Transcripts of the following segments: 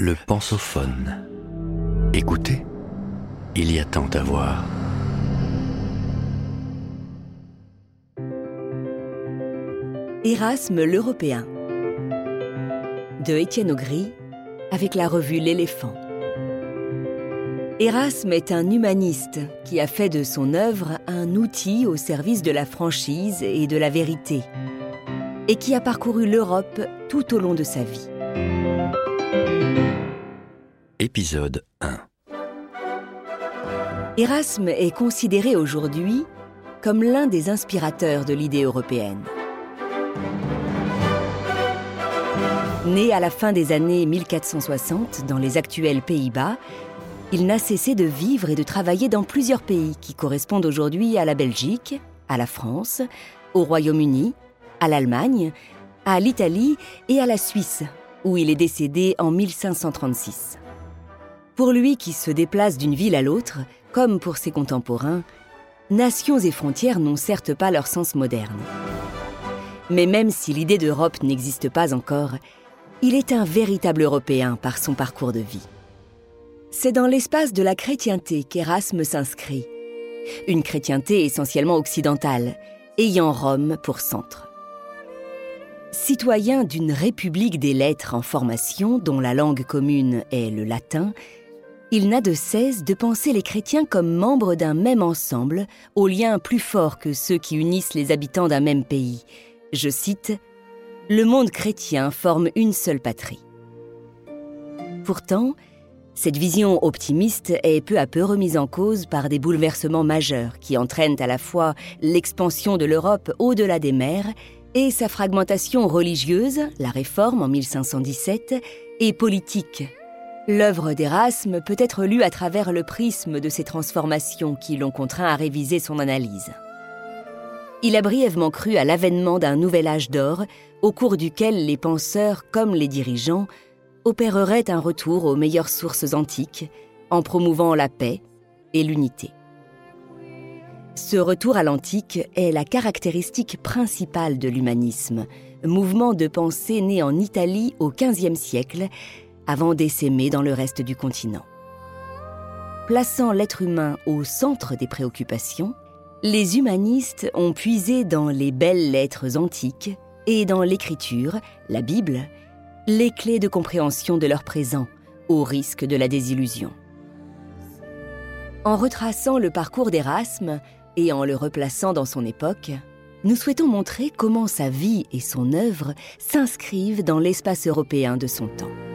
Le pensophone. Écoutez, il y a tant à voir. Erasme l'Européen de Étienne Augry avec la revue L'éléphant. Erasme est un humaniste qui a fait de son œuvre un outil au service de la franchise et de la vérité, et qui a parcouru l'Europe tout au long de sa vie. Épisode 1 Erasme est considéré aujourd'hui comme l'un des inspirateurs de l'idée européenne. Né à la fin des années 1460 dans les actuels Pays-Bas, il n'a cessé de vivre et de travailler dans plusieurs pays qui correspondent aujourd'hui à la Belgique, à la France, au Royaume-Uni, à l'Allemagne, à l'Italie et à la Suisse, où il est décédé en 1536. Pour lui qui se déplace d'une ville à l'autre, comme pour ses contemporains, nations et frontières n'ont certes pas leur sens moderne. Mais même si l'idée d'Europe n'existe pas encore, il est un véritable Européen par son parcours de vie. C'est dans l'espace de la chrétienté qu'Erasme s'inscrit, une chrétienté essentiellement occidentale, ayant Rome pour centre. Citoyen d'une république des lettres en formation dont la langue commune est le latin, il n'a de cesse de penser les chrétiens comme membres d'un même ensemble, aux liens plus forts que ceux qui unissent les habitants d'un même pays. Je cite le monde chrétien forme une seule patrie. Pourtant, cette vision optimiste est peu à peu remise en cause par des bouleversements majeurs qui entraînent à la fois l'expansion de l'Europe au-delà des mers et sa fragmentation religieuse, la réforme en 1517, et politique. L'œuvre d'Erasme peut être lue à travers le prisme de ces transformations qui l'ont contraint à réviser son analyse il a brièvement cru à l'avènement d'un nouvel âge d'or, au cours duquel les penseurs comme les dirigeants opéreraient un retour aux meilleures sources antiques, en promouvant la paix et l'unité. Ce retour à l'antique est la caractéristique principale de l'humanisme, mouvement de pensée né en Italie au XVe siècle, avant d'essaimer dans le reste du continent. Plaçant l'être humain au centre des préoccupations, les humanistes ont puisé dans les belles lettres antiques et dans l'écriture, la Bible, les clés de compréhension de leur présent, au risque de la désillusion. En retraçant le parcours d'Erasme et en le replaçant dans son époque, nous souhaitons montrer comment sa vie et son œuvre s'inscrivent dans l'espace européen de son temps.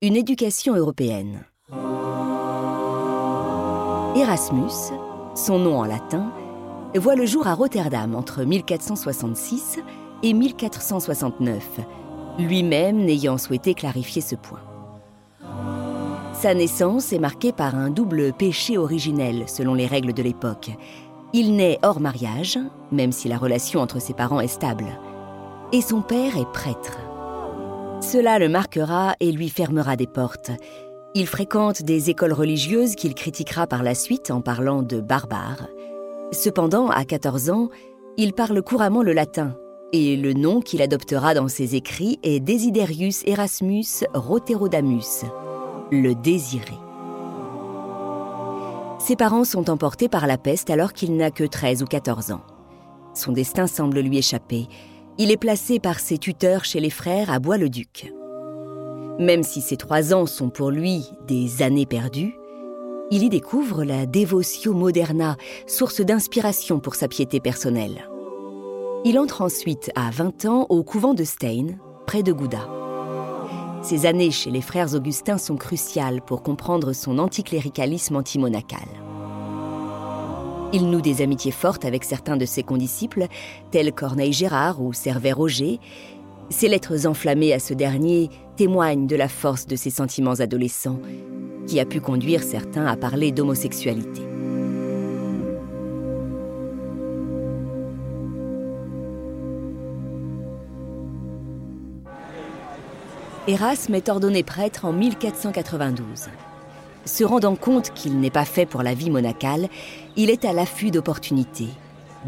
Une éducation européenne. Erasmus, son nom en latin, voit le jour à Rotterdam entre 1466 et 1469, lui-même n'ayant souhaité clarifier ce point. Sa naissance est marquée par un double péché originel selon les règles de l'époque. Il naît hors mariage, même si la relation entre ses parents est stable, et son père est prêtre. Cela le marquera et lui fermera des portes. Il fréquente des écoles religieuses qu'il critiquera par la suite en parlant de barbares. Cependant, à 14 ans, il parle couramment le latin, et le nom qu'il adoptera dans ses écrits est Desiderius Erasmus Roterodamus, le désiré. Ses parents sont emportés par la peste alors qu'il n'a que 13 ou 14 ans. Son destin semble lui échapper il est placé par ses tuteurs chez les frères à Bois-le-Duc. Même si ces trois ans sont pour lui des années perdues, il y découvre la Devotio Moderna, source d'inspiration pour sa piété personnelle. Il entre ensuite à 20 ans au couvent de Stein, près de Gouda. Ces années chez les frères augustins sont cruciales pour comprendre son anticléricalisme antimonacal. Il noue des amitiés fortes avec certains de ses condisciples, tels Corneille Gérard ou Servet Roger. Ses lettres enflammées à ce dernier témoignent de la force de ses sentiments adolescents, qui a pu conduire certains à parler d'homosexualité. Erasme est ordonné prêtre en 1492. Se rendant compte qu'il n'est pas fait pour la vie monacale, il est à l'affût d'opportunités.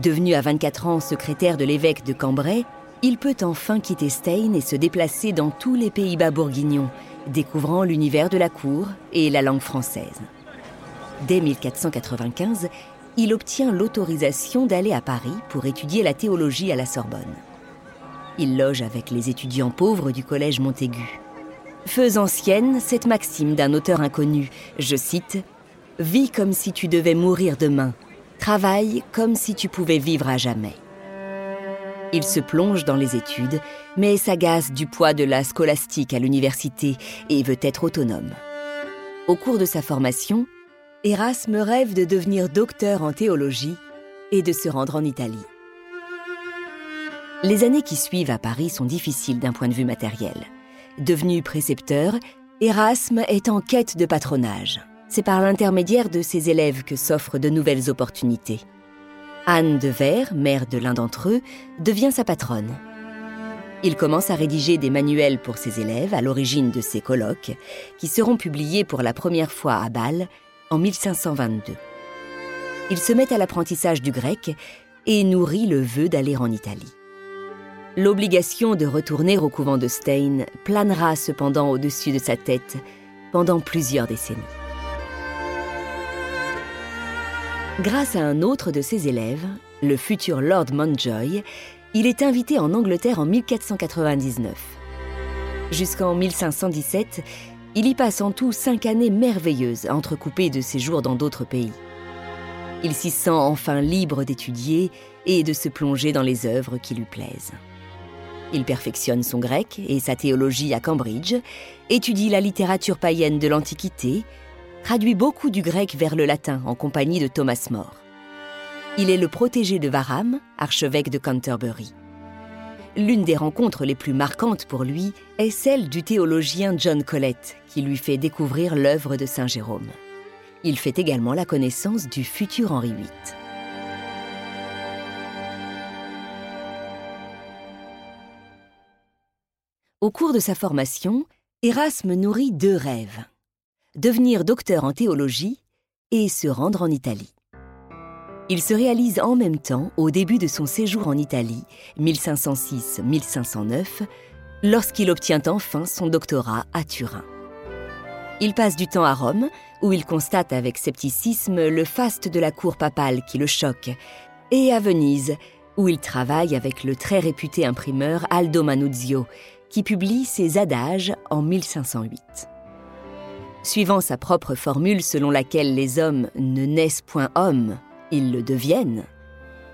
Devenu à 24 ans secrétaire de l'évêque de Cambrai, il peut enfin quitter Stein et se déplacer dans tous les Pays-Bas bourguignons, découvrant l'univers de la cour et la langue française. Dès 1495, il obtient l'autorisation d'aller à Paris pour étudier la théologie à la Sorbonne. Il loge avec les étudiants pauvres du collège Montaigu. Feux ancienne cette maxime d'un auteur inconnu, je cite Vis comme si tu devais mourir demain, travaille comme si tu pouvais vivre à jamais. Il se plonge dans les études, mais s'agace du poids de la scolastique à l'université et veut être autonome. Au cours de sa formation, Erasme rêve de devenir docteur en théologie et de se rendre en Italie. Les années qui suivent à Paris sont difficiles d'un point de vue matériel. Devenu précepteur, Erasme est en quête de patronage. C'est par l'intermédiaire de ses élèves que s'offrent de nouvelles opportunités. Anne de Vert, mère de l'un d'entre eux, devient sa patronne. Il commence à rédiger des manuels pour ses élèves à l'origine de ses colloques, qui seront publiés pour la première fois à Bâle en 1522. Il se met à l'apprentissage du grec et nourrit le vœu d'aller en Italie. L'obligation de retourner au couvent de Stein planera cependant au-dessus de sa tête pendant plusieurs décennies. Grâce à un autre de ses élèves, le futur Lord Mountjoy, il est invité en Angleterre en 1499. Jusqu'en 1517, il y passe en tout cinq années merveilleuses, entrecoupées de séjours dans d'autres pays. Il s'y sent enfin libre d'étudier et de se plonger dans les œuvres qui lui plaisent. Il perfectionne son grec et sa théologie à Cambridge, étudie la littérature païenne de l'Antiquité, traduit beaucoup du grec vers le latin en compagnie de Thomas More. Il est le protégé de Varham, archevêque de Canterbury. L'une des rencontres les plus marquantes pour lui est celle du théologien John Colet, qui lui fait découvrir l'œuvre de Saint Jérôme. Il fait également la connaissance du futur Henri VIII. Au cours de sa formation, Erasme nourrit deux rêves. Devenir docteur en théologie et se rendre en Italie. Il se réalise en même temps au début de son séjour en Italie, 1506-1509, lorsqu'il obtient enfin son doctorat à Turin. Il passe du temps à Rome, où il constate avec scepticisme le faste de la cour papale qui le choque, et à Venise, où il travaille avec le très réputé imprimeur Aldo Manuzio, qui publie ses adages en 1508. Suivant sa propre formule selon laquelle les hommes ne naissent point hommes, ils le deviennent,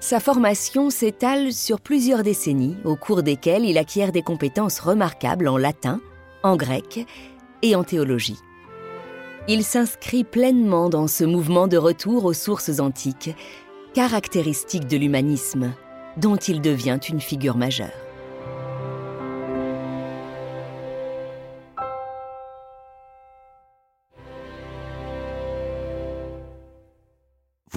sa formation s'étale sur plusieurs décennies au cours desquelles il acquiert des compétences remarquables en latin, en grec et en théologie. Il s'inscrit pleinement dans ce mouvement de retour aux sources antiques, caractéristique de l'humanisme, dont il devient une figure majeure.